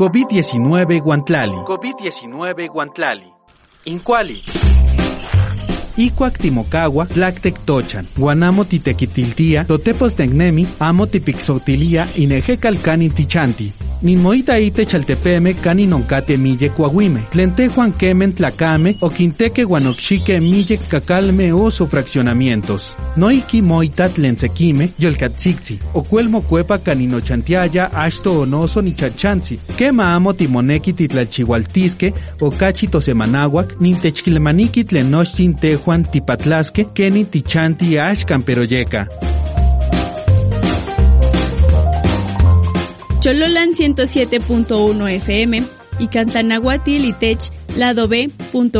COVID-19 Guantlali. COVID-19 Guantlali. Incuali. Icuac timocagua, tlactec tochan, guanamo titequitiltia, totepos tecnemi, amo tichanti. Ninmoita ite chaltepeme cani noncate mille coahuime. Tlente Juan Kemen tlacame o quinteque guanoxique mille cacalme oso fraccionamientos. Noiki moita tlensequime yolcatzixi. O cuelmo cuepa caninochantiaya ashto onoso ni chachanzi. Quema amo timoneki titlalchihualtisque o cachito semanahuac nintechquilmaniki tlenochtin tejuan tipatlasque keni tichanti ashkan peroyeca. Chololan 107.1 FM y Cantanahuati Litech, lado B.com.mx.